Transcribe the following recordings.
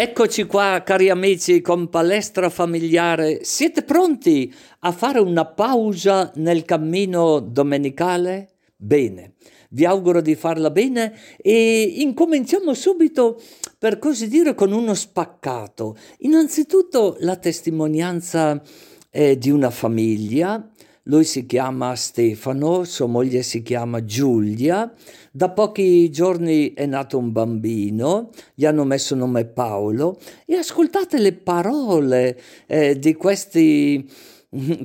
Eccoci qua, cari amici, con palestra familiare. Siete pronti a fare una pausa nel cammino domenicale? Bene, vi auguro di farla bene e incominciamo subito, per così dire, con uno spaccato. Innanzitutto la testimonianza eh, di una famiglia lui si chiama Stefano, sua moglie si chiama Giulia. Da pochi giorni è nato un bambino, gli hanno messo nome Paolo e ascoltate le parole eh, di questi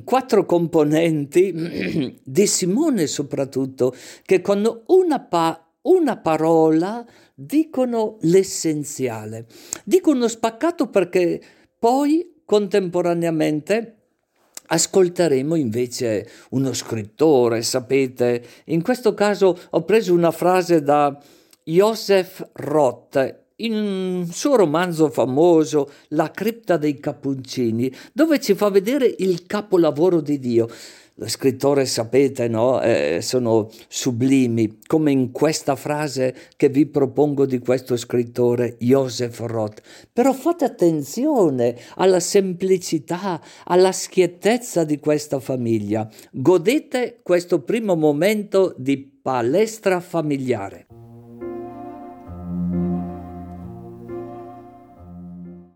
quattro componenti, di Simone soprattutto, che con una, pa- una parola dicono l'essenziale. Dicono spaccato perché poi contemporaneamente Ascolteremo invece uno scrittore, sapete, in questo caso ho preso una frase da Joseph Roth in un suo romanzo famoso La cripta dei cappuccini, dove ci fa vedere il capolavoro di Dio. Lo scrittore, sapete, no? Eh, sono sublimi, come in questa frase che vi propongo di questo scrittore, Joseph Roth. Però fate attenzione alla semplicità, alla schiettezza di questa famiglia. Godete questo primo momento di palestra familiare.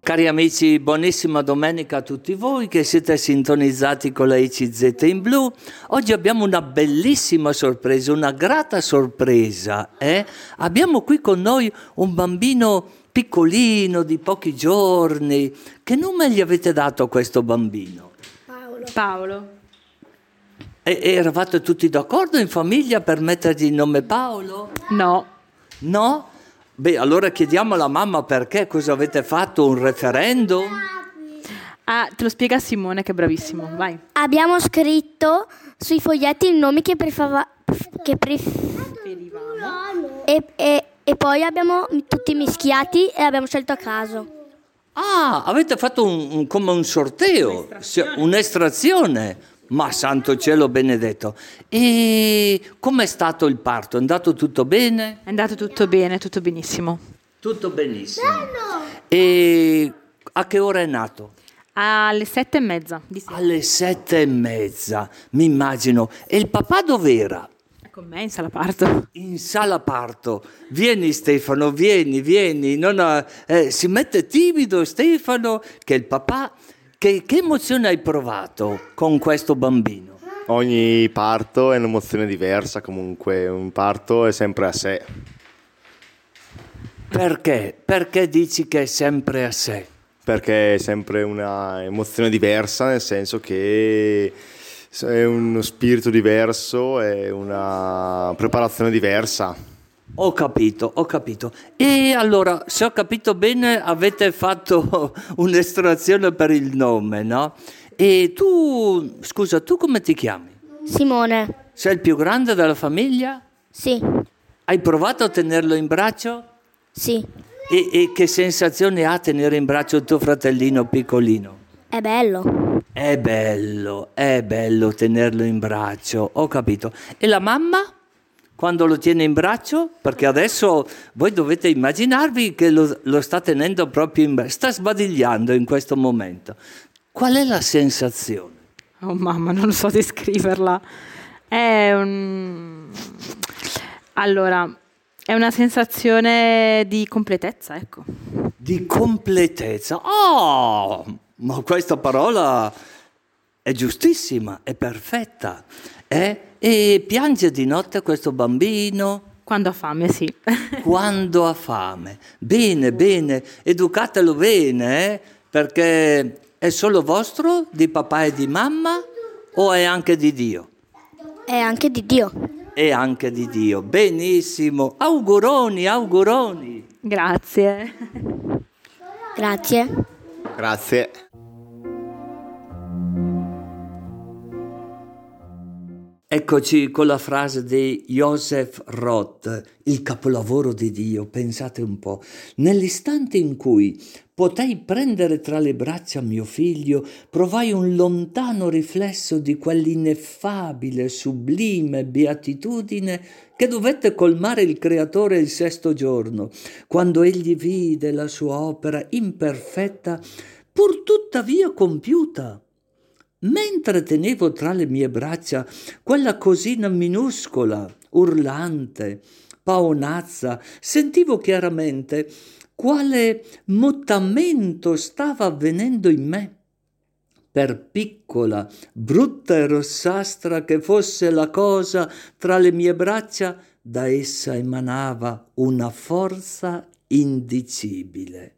Cari amici, buonissima domenica a tutti voi che siete sintonizzati con la ICZ in blu. Oggi abbiamo una bellissima sorpresa, una grata sorpresa. Eh? Abbiamo qui con noi un bambino piccolino di pochi giorni. Che nome gli avete dato a questo bambino? Paolo. Paolo. E, eravate tutti d'accordo in famiglia per mettergli il nome Paolo? No. No? Beh, allora chiediamo alla mamma perché, cosa avete fatto, un referendum? Ah, te lo spiega Simone che è bravissimo, vai. Abbiamo scritto sui foglietti i nomi che, prefava, che preferivamo e, e, e poi abbiamo tutti mischiati e abbiamo scelto a caso. Ah, avete fatto un, un, come un sorteo, un'estrazione. un'estrazione. Ma santo cielo benedetto. E com'è stato il parto? È andato tutto bene? È andato tutto bene, tutto benissimo. Tutto benissimo. Bello. E a che ora è nato? Alle sette e mezza. Alle sette e mezza, mi immagino. E il papà dov'era? Con me in sala parto. In sala parto. Vieni Stefano, vieni, vieni. Ha, eh, si mette timido Stefano che il papà che, che emozione hai provato con questo bambino? Ogni parto è un'emozione diversa, comunque un parto è sempre a sé. Perché? Perché dici che è sempre a sé? Perché è sempre un'emozione diversa, nel senso che è uno spirito diverso, è una preparazione diversa. Ho capito, ho capito. E allora, se ho capito bene, avete fatto un'estrazione per il nome, no? E tu, scusa, tu come ti chiami? Simone. Sei il più grande della famiglia? Sì. Hai provato a tenerlo in braccio? Sì. E, e che sensazione ha tenere in braccio il tuo fratellino piccolino? È bello. È bello, è bello tenerlo in braccio, ho capito. E la mamma? Quando lo tiene in braccio, perché adesso voi dovete immaginarvi che lo, lo sta tenendo proprio in braccio, sta sbadigliando in questo momento. Qual è la sensazione? Oh mamma, non so descriverla. È un... Allora, è una sensazione di completezza, ecco. Di completezza? Oh, ma questa parola è giustissima, è perfetta. Eh? E piange di notte questo bambino? Quando ha fame, sì. Quando ha fame. Bene, bene, educatelo bene, eh? perché è solo vostro, di papà e di mamma, o è anche di Dio? È anche di Dio. È anche di Dio. Benissimo. Auguroni, auguroni. Grazie. Grazie. Grazie. Eccoci con la frase di Joseph Roth, il capolavoro di Dio, pensate un po', nell'istante in cui potei prendere tra le braccia mio figlio, provai un lontano riflesso di quell'ineffabile, sublime beatitudine che dovette colmare il Creatore il sesto giorno, quando egli vide la sua opera imperfetta, pur tuttavia compiuta. Mentre tenevo tra le mie braccia quella cosina minuscola, urlante, paonazza, sentivo chiaramente quale mutamento stava avvenendo in me. Per piccola, brutta e rossastra che fosse la cosa tra le mie braccia, da essa emanava una forza indicibile.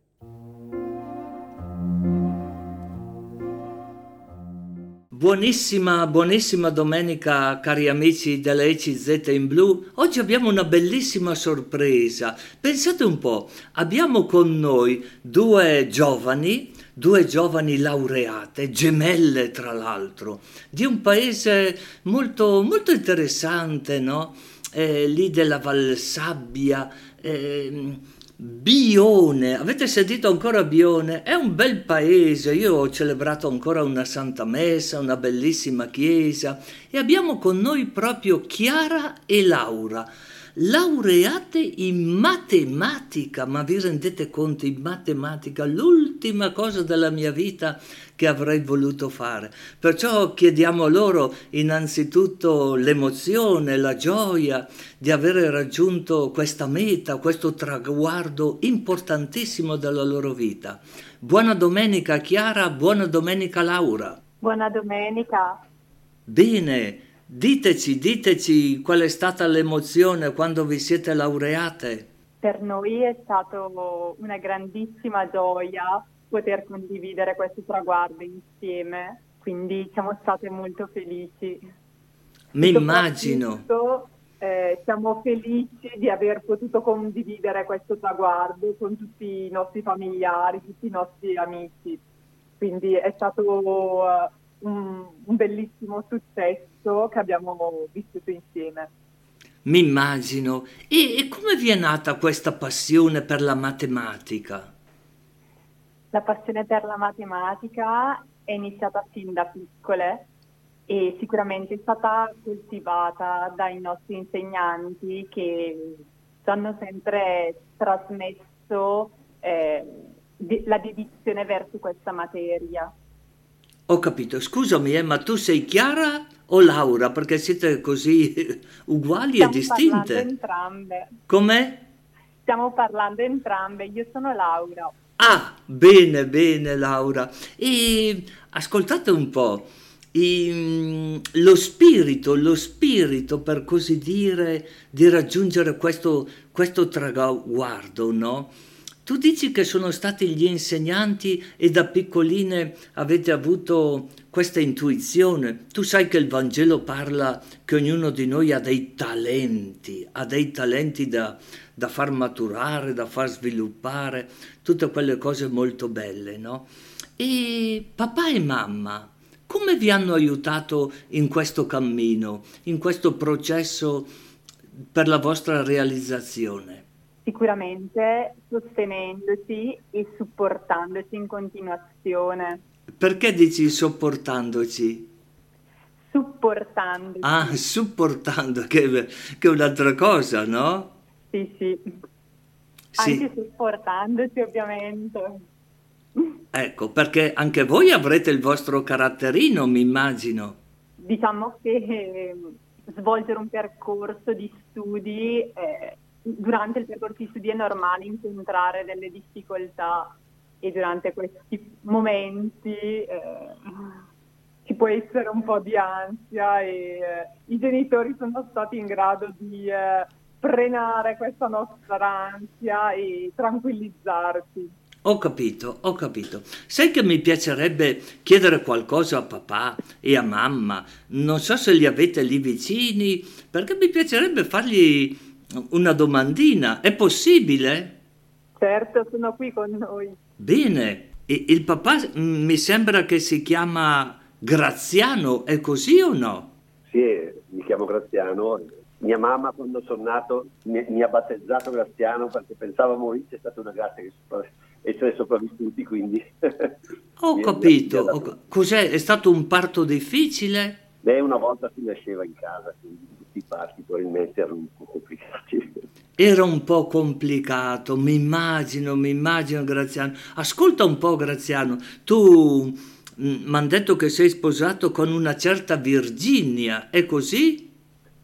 Buonissima, buonissima domenica cari amici dell'ECZ in blu. Oggi abbiamo una bellissima sorpresa. Pensate un po', abbiamo con noi due giovani, due giovani laureate, gemelle tra l'altro, di un paese molto, molto interessante, no? Eh, lì della Valsabbia. Eh, Bione, avete sentito ancora Bione? È un bel paese, io ho celebrato ancora una Santa Messa, una bellissima chiesa. E abbiamo con noi proprio Chiara e Laura laureate in matematica, ma vi rendete conto in matematica, l'ultima cosa della mia vita che avrei voluto fare. Perciò chiediamo loro innanzitutto l'emozione, la gioia di aver raggiunto questa meta, questo traguardo importantissimo della loro vita. Buona domenica Chiara, buona domenica Laura. Buona domenica. Bene. Diteci, diteci qual è stata l'emozione quando vi siete laureate. Per noi è stata una grandissima gioia poter condividere questo traguardo insieme, quindi siamo state molto felici. Mi immagino. Eh, siamo felici di aver potuto condividere questo traguardo con tutti i nostri familiari, tutti i nostri amici. Quindi è stato uh, un, un bellissimo successo che abbiamo vissuto insieme. Mi immagino. E, e, come vi è nata questa passione per la matematica? La passione per la matematica è iniziata fin da piccole e sicuramente è stata coltivata dai nostri insegnanti che ci hanno sempre trasmesso eh, la dedizione verso questa materia. Ho capito, scusami, eh, ma tu sei Chiara o Laura? Perché siete così uguali Stiamo e distinte. Stiamo parlando entrambe. Com'è? Stiamo parlando entrambe, io sono Laura. Ah, bene, bene Laura. E ascoltate un po', e, lo spirito, lo spirito per così dire di raggiungere questo, questo traguardo, no? Tu dici che sono stati gli insegnanti e da piccoline avete avuto questa intuizione. Tu sai che il Vangelo parla che ognuno di noi ha dei talenti, ha dei talenti da, da far maturare, da far sviluppare, tutte quelle cose molto belle, no? E papà e mamma, come vi hanno aiutato in questo cammino, in questo processo per la vostra realizzazione? Sicuramente sostenendoci e supportandoci in continuazione. Perché dici sopportandoci? Supportandoci. Ah, supportando, che, che è un'altra cosa, no? Sì, sì. sì. Anche supportandoci, ovviamente. Ecco, perché anche voi avrete il vostro caratterino, mi immagino. Diciamo che svolgere un percorso di studi eh, durante il percorso di studi è normale incontrare delle difficoltà e durante questi momenti eh, ci può essere un po' di ansia e eh, i genitori sono stati in grado di eh, frenare questa nostra ansia e tranquillizzarci. Ho capito, ho capito. Sai che mi piacerebbe chiedere qualcosa a papà e a mamma? Non so se li avete lì vicini, perché mi piacerebbe fargli una domandina, è possibile? Certo, sono qui con noi. Bene, e il papà mm, mi sembra che si chiama Graziano, è così o no? Sì, mi chiamo Graziano. Mia mamma quando sono nato mi, mi ha battezzato Graziano perché pensavo morisse, è stata una grazia che essere sopravvissuti, quindi... Ho capito. ho Cos'è? È stato un parto difficile? Beh, una volta si nasceva in casa, quindi tutti i parti probabilmente erano un po' complicati. Era un po' complicato, mi immagino, mi immagino Graziano. Ascolta un po' Graziano, tu mi hanno detto che sei sposato con una certa Virginia, è così?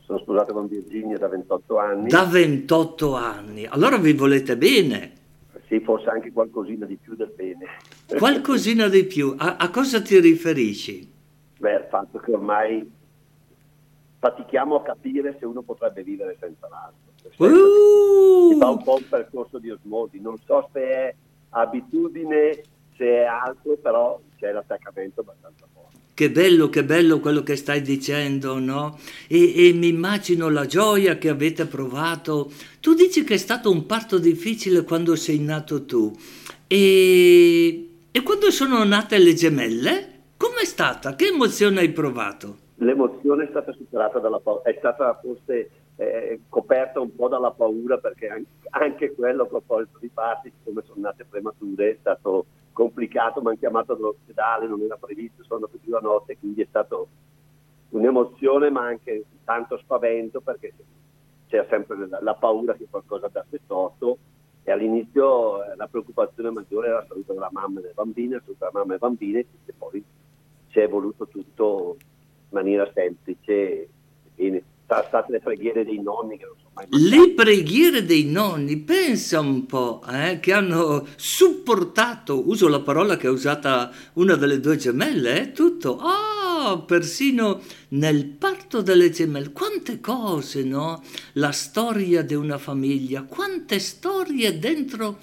Sono sposato con Virginia da 28 anni, Da 28 anni, allora vi volete bene, sì, forse anche qualcosina di più del bene. qualcosina di più. A, a cosa ti riferisci? Beh, il fatto che ormai fatichiamo a capire se uno potrebbe vivere senza l'altro. Si fa Uh, un po' un percorso di osmosi, non so se è abitudine, se è altro, però c'è l'attaccamento abbastanza forte. che bello, che bello quello che stai dicendo, no? E, e mi immagino la gioia che avete provato. Tu dici che è stato un parto difficile quando sei nato tu. E, e quando sono nate le gemelle? Com'è stata? Che emozione hai provato? L'emozione è stata superata dalla paura, è stata forse eh, coperta un po' dalla paura perché anche, anche quello a proposito di parti, siccome sono nate premature, è stato complicato, mi hanno chiamato dall'ospedale, non era previsto, sono andato giù la notte, quindi è stato un'emozione ma anche tanto spavento perché c'era sempre la, la paura che qualcosa andasse storto. E all'inizio eh, la preoccupazione maggiore era la salute della mamma e delle bambine, la salute della mamma e dei bambini e poi si è evoluto tutto maniera semplice. Sono state le preghiere dei nonni che non sono mai. Le preghiere dei nonni, pensa un po', eh, che hanno supportato, uso la parola che ha usata una delle due gemelle, eh, tutto, ah, persino nel parto delle gemelle, quante cose, no? La storia di una famiglia, quante storie dentro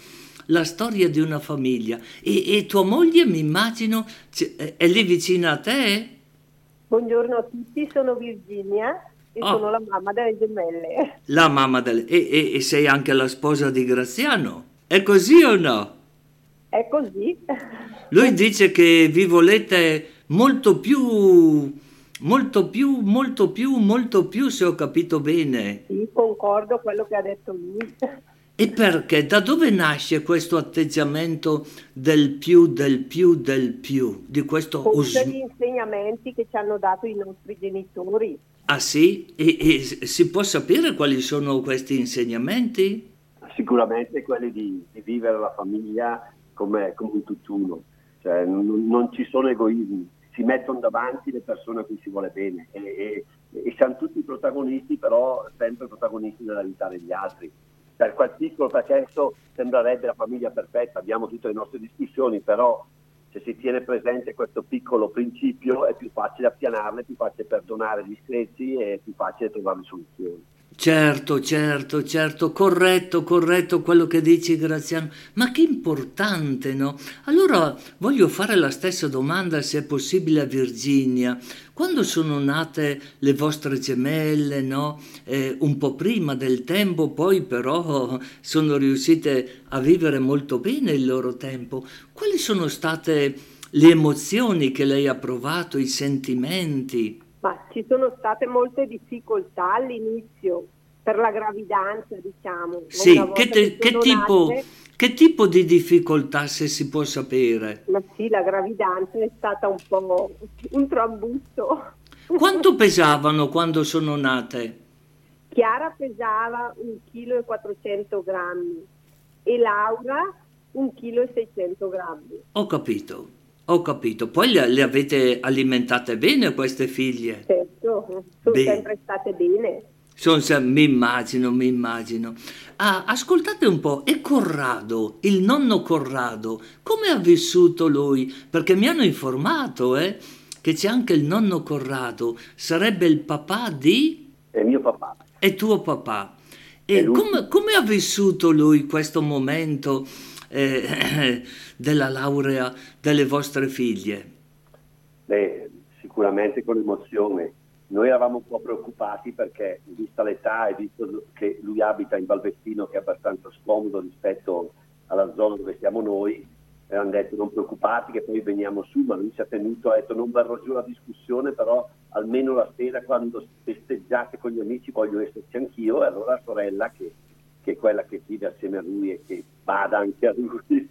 la storia di una famiglia. E, e tua moglie, mi immagino, è lì vicina a te? Buongiorno a tutti, sono Virginia e Ah. sono la mamma delle gemelle. La mamma delle... E, e- e sei anche la sposa di Graziano? È così o no? È così. Lui dice che vi volete molto più, molto più, molto più, molto più, se ho capito bene. Sì, concordo quello che ha detto lui. E perché? Da dove nasce questo atteggiamento del più, del più, del più? Di questo os- gli insegnamenti che ci hanno dato i nostri genitori. Ah sì? E, e si può sapere quali sono questi insegnamenti? Sicuramente quelli di, di vivere la famiglia come, come un tutt'uno, cioè, non, non ci sono egoismi, si mettono davanti le persone a cui si vuole bene e, e- e siamo tutti protagonisti, però sempre protagonisti della vita degli altri. Per quel piccolo processo sembrerebbe la famiglia perfetta, abbiamo tutte le nostre discussioni, però se si tiene presente questo piccolo principio è più facile appianarle, è più facile perdonare gli screzi e è più facile trovare soluzioni. Certo, certo, certo, corretto, corretto quello che dici Graziano, ma che importante, no? Allora voglio fare la stessa domanda, se è possibile, a Virginia. Quando sono nate le vostre gemelle, no? Eh, un po' prima del tempo, poi però sono riuscite a vivere molto bene il loro tempo. Quali sono state le emozioni che lei ha provato, i sentimenti? Ma ci sono state molte difficoltà all'inizio per la gravidanza, diciamo. Sì, che, te- che tipo, nate, che tipo di difficoltà, se si può sapere? ma sì, la gravidanza è stata un po' un trambusto. Quanto pesavano quando sono nate? Chiara pesava 1,4 kg grammi e Laura 1,6 kg grammi. Ho capito, ho capito. Poi le, le avete alimentate bene queste figlie? Certo, sono Bene. sempre state bene. Sono sem- mi immagino, mi immagino. Ah, ascoltate un po', e Corrado, il nonno Corrado, come ha vissuto lui? Perché mi hanno informato, eh, che c'è anche il nonno Corrado, sarebbe il papà di... È mio papà. è tuo papà. E come, come ha vissuto lui questo momento eh, della laurea delle vostre figlie? Beh, sicuramente con emozione. Noi eravamo un po' preoccupati perché, vista l'età e visto che lui abita in Valvestino, che è abbastanza scomodo rispetto alla zona dove siamo noi, avevano detto non preoccupati che poi veniamo su, ma lui si è tenuto, ha detto non verrò giù alla discussione, però almeno la sera quando festeggiate con gli amici voglio esserci anch'io, e allora la sorella che che è quella che vive assieme a lui e che bada anche a lui,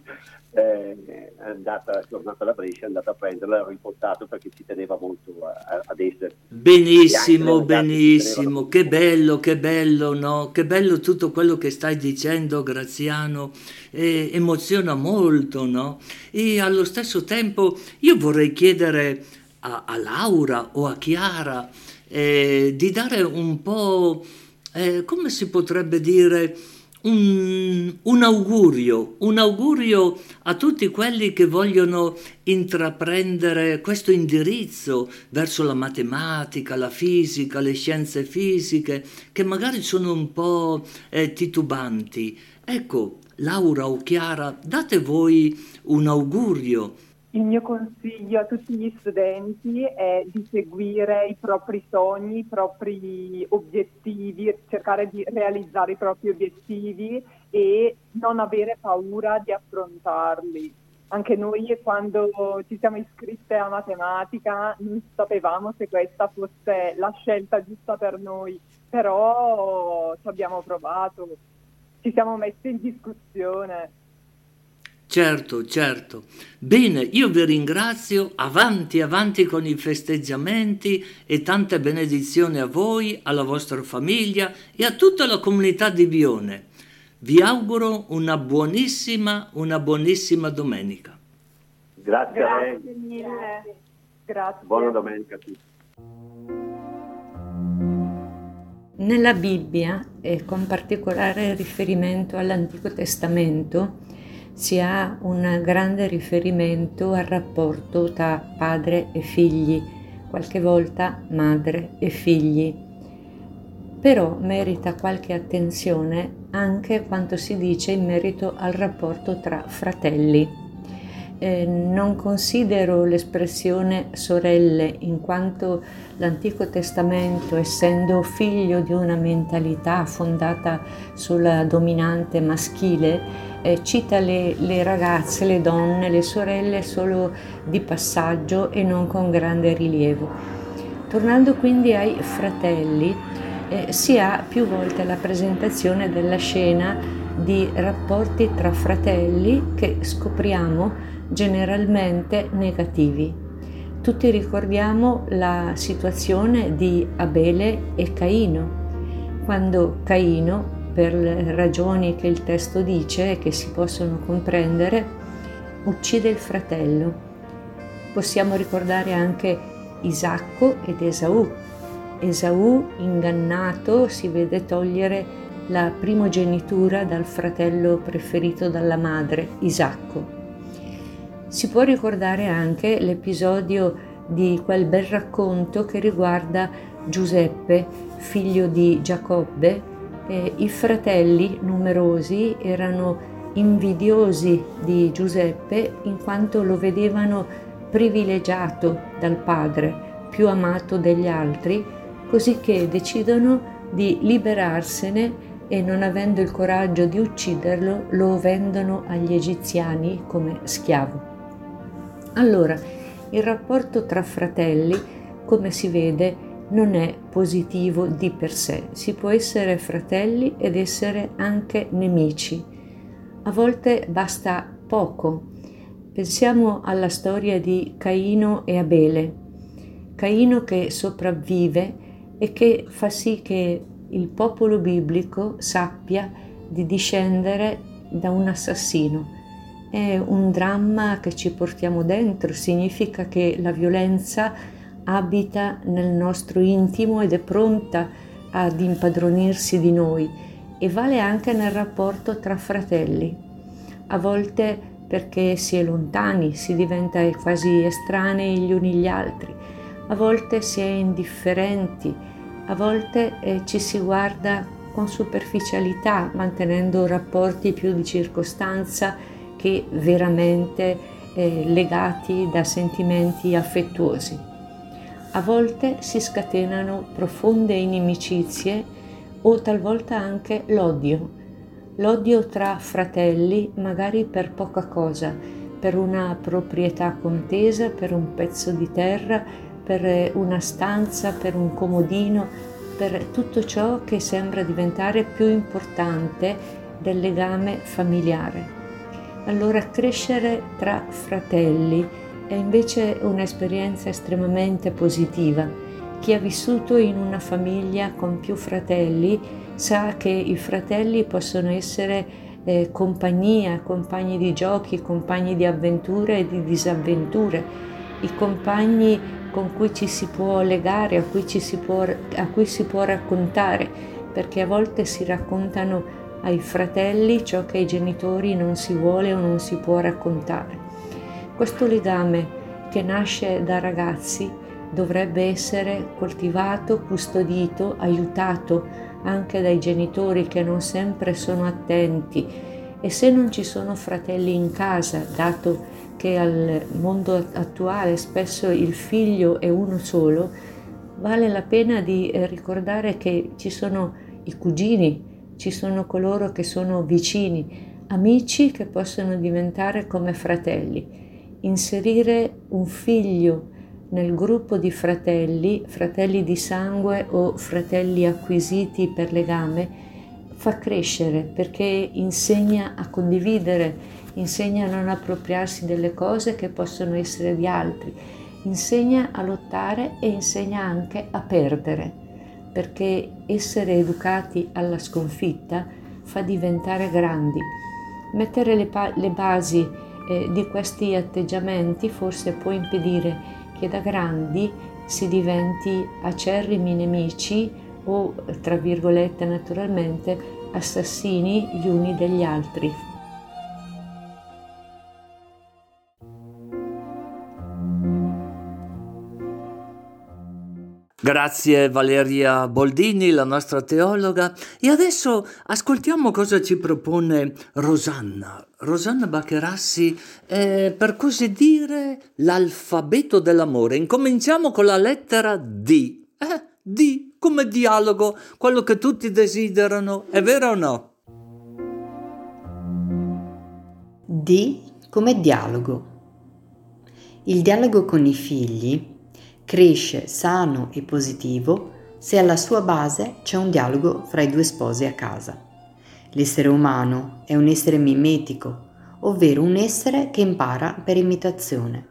eh, è andata, è tornata da Brescia, è andata a prenderla, l'ha riportato perché ci teneva molto a, a, ad essere. Benissimo, benissimo, che bello, che bello, no? Che bello tutto quello che stai dicendo, Graziano, eh, emoziona molto, no? E allo stesso tempo io vorrei chiedere a, a Laura o a Chiara eh, di dare un po', eh, come si potrebbe dire, un, un, augurio, un augurio a tutti quelli che vogliono intraprendere questo indirizzo verso la matematica, la fisica, le scienze fisiche, che magari sono un po' eh, titubanti. Ecco, Laura o Chiara, date voi un augurio il mio consiglio a tutti gli studenti è di seguire i propri sogni, i propri obiettivi, cercare di realizzare i propri obiettivi e non avere paura di affrontarli. Anche noi quando ci siamo iscritte a matematica non sapevamo se questa fosse la scelta giusta per noi, però ci abbiamo provato, ci siamo messi in discussione Certo, certo. Bene, io vi ringrazio, avanti, avanti con i festeggiamenti e tante benedizioni a voi, alla vostra famiglia e a tutta la comunità di Bione. Vi auguro una buonissima, una buonissima domenica. Grazie, Grazie mille. Grazie. Buona domenica a tutti. Nella Bibbia, e con particolare riferimento all'Antico Testamento, si ha un grande riferimento al rapporto tra padre e figli, qualche volta madre e figli. Però merita qualche attenzione anche quanto si dice in merito al rapporto tra fratelli. Eh, non considero l'espressione sorelle in quanto l'Antico Testamento, essendo figlio di una mentalità fondata sulla dominante maschile, eh, cita le, le, ragazze, le donne, le sorelle solo di passaggio e non con grande rilievo. Tornando quindi ai fratelli, eh, si ha più volte la presentazione della scena di rapporti tra fratelli che scopriamo generalmente negativi. Tutti ricordiamo la situazione di Abele e Caino, quando Caino per le ragioni che il testo dice e che si possono comprendere, uccide il fratello. Possiamo ricordare anche Isacco ed Esaù. Esaù, ingannato, si vede togliere la primogenitura dal fratello preferito dalla madre, Isacco. Si può ricordare anche l'episodio di quel bel racconto che riguarda Giuseppe, figlio di Giacobbe, eh, i fratelli numerosi erano invidiosi di Giuseppe in quanto lo vedevano privilegiato dal padre, più amato degli altri, così che decidono di liberarsene e non avendo il coraggio di ucciderlo lo vendono agli egiziani come schiavo. Allora, il rapporto tra fratelli, come si vede, non è positivo di per sé, si può essere fratelli ed essere anche nemici. A volte basta poco. Pensiamo alla storia di Caino e Abele. Caino che sopravvive e che fa sì che il popolo biblico sappia di discendere da un assassino. È un dramma che ci portiamo dentro, significa che la violenza abita nel nostro intimo ed è pronta ad impadronirsi di noi e vale anche nel rapporto tra fratelli. A volte perché si è lontani, si diventa quasi estranei gli uni gli altri, a volte si è indifferenti, a volte eh, ci si guarda con superficialità, mantenendo rapporti più di circostanza che veramente eh, legati da sentimenti affettuosi a volte si scatenano profonde inimicizie o talvolta anche l'odio. L'odio tra fratelli, magari per poca cosa, per una proprietà contesa, per un pezzo di terra, per una stanza, per un comodino, per tutto ciò che sembra diventare più importante del legame familiare. Allora crescere tra fratelli è invece un'esperienza estremamente positiva. Chi ha vissuto in una famiglia con più fratelli sa che i fratelli possono essere eh, compagnia, compagni di giochi, compagni di avventure e di disavventure, i compagni con cui ci si può legare, a cui, si può, a cui si può raccontare, perché a volte si raccontano ai fratelli ciò che ai genitori non si vuole o non si può raccontare. Questo legame che nasce da ragazzi dovrebbe essere coltivato, custodito, aiutato anche dai genitori che non sempre sono attenti e se non ci sono fratelli in casa, dato che al mondo attuale spesso il figlio è uno solo, vale la pena di ricordare che ci sono i cugini, ci sono coloro che sono vicini, amici che possono diventare come fratelli. Inserire un figlio nel gruppo di fratelli, fratelli di sangue o fratelli acquisiti per legame, fa crescere perché insegna a condividere, insegna a non appropriarsi delle cose che possono essere di altri, insegna a lottare e insegna anche a perdere perché essere educati alla sconfitta fa diventare grandi. Mettere le, pa- le basi eh, di questi atteggiamenti forse può impedire che da grandi si diventi acerrimi nemici o, tra virgolette naturalmente, assassini gli uni degli altri. Grazie Valeria Boldini, la nostra teologa. E adesso ascoltiamo cosa ci propone Rosanna. Rosanna Baccherassi è per così dire l'alfabeto dell'amore. Incominciamo con la lettera D. Eh, D come dialogo, quello che tutti desiderano, è vero o no? D come dialogo. Il dialogo con i figli cresce sano e positivo se alla sua base c'è un dialogo fra i due sposi a casa. L'essere umano è un essere mimetico, ovvero un essere che impara per imitazione.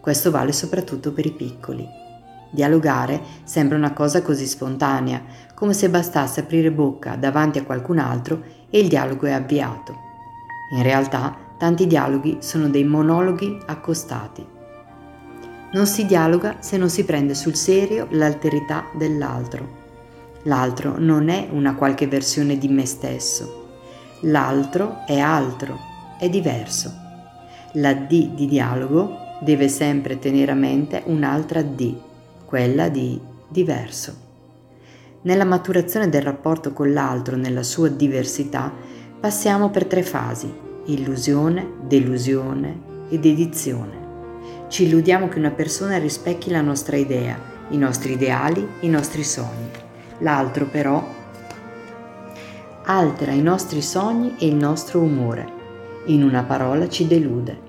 Questo vale soprattutto per i piccoli. Dialogare sembra una cosa così spontanea, come se bastasse aprire bocca davanti a qualcun altro e il dialogo è avviato. In realtà, tanti dialoghi sono dei monologhi accostati. Non si dialoga se non si prende sul serio l'alterità dell'altro. L'altro non è una qualche versione di me stesso. L'altro è altro, è diverso. La D di dialogo deve sempre tenere a mente un'altra D, quella di diverso. Nella maturazione del rapporto con l'altro nella sua diversità passiamo per tre fasi, illusione, delusione ed edizione. Ci illudiamo che una persona rispecchi la nostra idea, i nostri ideali, i nostri sogni. L'altro però altera i nostri sogni e il nostro umore. In una parola ci delude.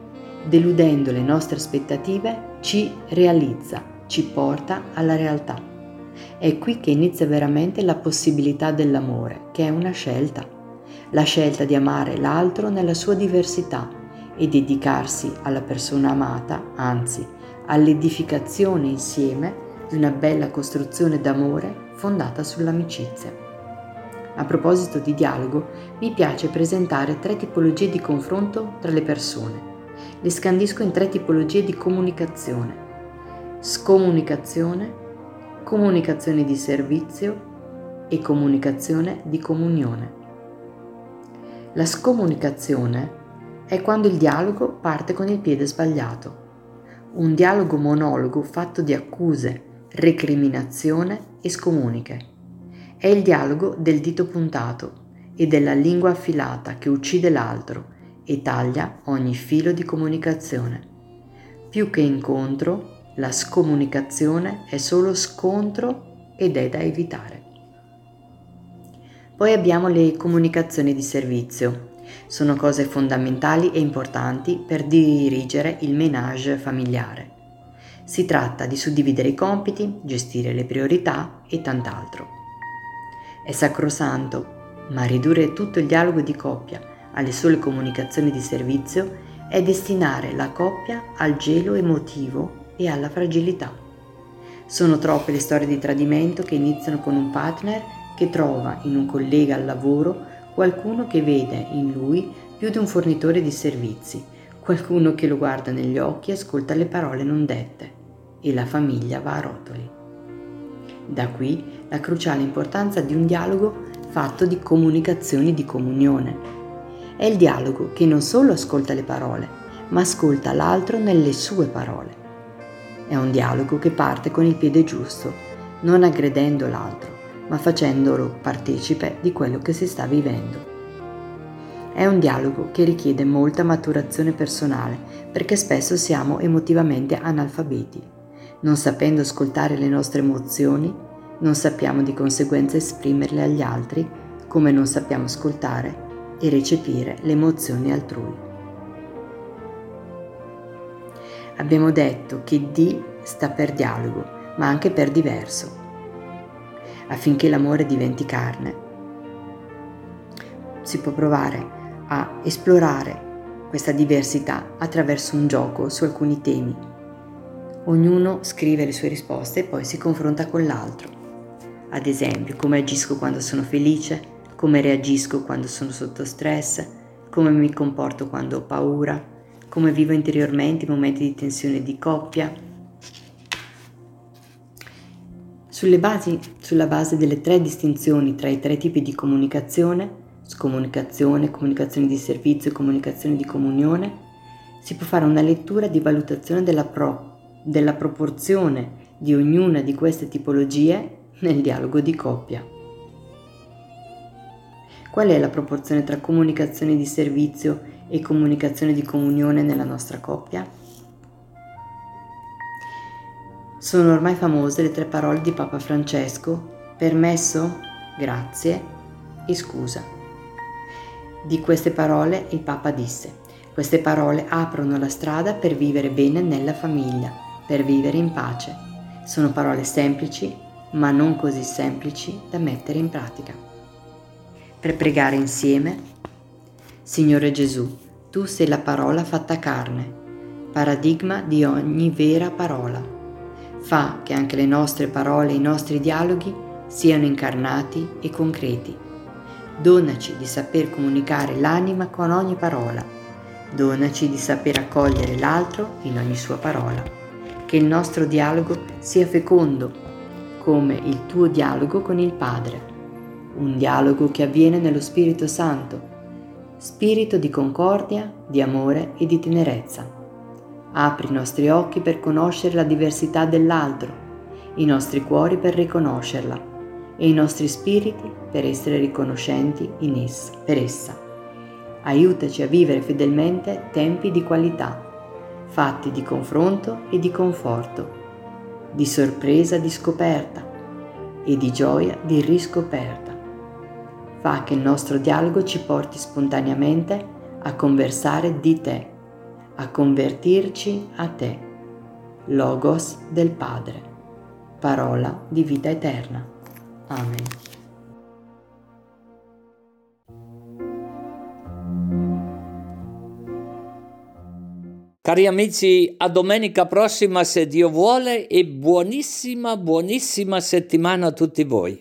Deludendo le nostre aspettative ci realizza, ci porta alla realtà. È qui che inizia veramente la possibilità dell'amore, che è una scelta. La scelta di amare l'altro nella sua diversità e dedicarsi alla persona amata, anzi all'edificazione insieme di una bella costruzione d'amore fondata sull'amicizia. A proposito di dialogo, mi piace presentare tre tipologie di confronto tra le persone. Le scandisco in tre tipologie di comunicazione. Scomunicazione, comunicazione di servizio e comunicazione di comunione. La scomunicazione è quando il dialogo parte con il piede sbagliato. Un dialogo monologo fatto di accuse, recriminazione e scomuniche. È il dialogo del dito puntato e della lingua affilata che uccide l'altro e taglia ogni filo di comunicazione. Più che incontro, la scomunicazione è solo scontro ed è da evitare. Poi abbiamo le comunicazioni di servizio, sono cose fondamentali e importanti per dirigere il menage familiare. Si tratta di suddividere i compiti, gestire le priorità e tant'altro. È sacrosanto, ma ridurre tutto il dialogo di coppia alle sole comunicazioni di servizio è destinare la coppia al gelo emotivo e alla fragilità. Sono troppe le storie di tradimento che iniziano con un partner che trova in un collega al lavoro qualcuno che vede in lui più di un fornitore di servizi, qualcuno che lo guarda negli occhi e ascolta le parole non dette e la famiglia va a rotoli. Da qui la cruciale importanza di un dialogo fatto di comunicazioni di comunione. È il dialogo che non solo ascolta le parole, ma ascolta l'altro nelle sue parole. È un dialogo che parte con il piede giusto, non aggredendo l'altro, ma facendolo partecipe di quello che si sta vivendo. È un dialogo che richiede molta maturazione personale perché spesso siamo emotivamente analfabeti. Non sapendo ascoltare le nostre emozioni, non sappiamo di conseguenza esprimerle agli altri come non sappiamo ascoltare e recepire le emozioni altrui. Abbiamo detto che D sta per dialogo, ma anche per diverso. Affinché l'amore diventi carne, si può provare a esplorare questa diversità attraverso un gioco su alcuni temi. Ognuno scrive le sue risposte e poi si confronta con l'altro. Ad esempio, come agisco quando sono felice, come reagisco quando sono sotto stress, come mi comporto quando ho paura, come vivo interiormente i momenti di tensione di coppia. Basi, sulla base delle tre distinzioni tra i tre tipi di comunicazione, scomunicazione, comunicazione di servizio e comunicazione di comunione, si può fare una lettura di valutazione della, pro, della proporzione di ognuna di queste tipologie nel dialogo di coppia. Qual è la proporzione tra comunicazione di servizio e comunicazione di comunione nella nostra coppia? Sono ormai famose le tre parole di Papa Francesco, permesso, grazie e scusa. Di queste parole il Papa disse, queste parole aprono la strada per vivere bene nella famiglia, per vivere in pace. Sono parole semplici, ma non così semplici da mettere in pratica. Per pregare insieme, Signore Gesù, tu sei la parola fatta carne, paradigma di ogni vera parola. Fa che anche le nostre parole e i nostri dialoghi siano incarnati e concreti. Donaci di saper comunicare l'anima con ogni parola. Donaci di saper accogliere l'altro in ogni sua parola. Che il nostro dialogo sia fecondo, come il tuo dialogo con il Padre. Un dialogo che avviene nello Spirito Santo spirito di concordia, di amore e di tenerezza. Apri i nostri occhi per conoscere la diversità dell'altro, i nostri cuori per riconoscerla e i nostri spiriti per essere riconoscenti in essa, per essa. Aiutaci a vivere fedelmente tempi di qualità, fatti di confronto e di conforto, di sorpresa di scoperta e di gioia di riscoperta fa che il nostro dialogo ci porti spontaneamente a conversare di te, a convertirci a te, Logos del Padre, parola di vita eterna. Amen. Cari amici, a domenica prossima se Dio vuole e buonissima, buonissima settimana a tutti voi.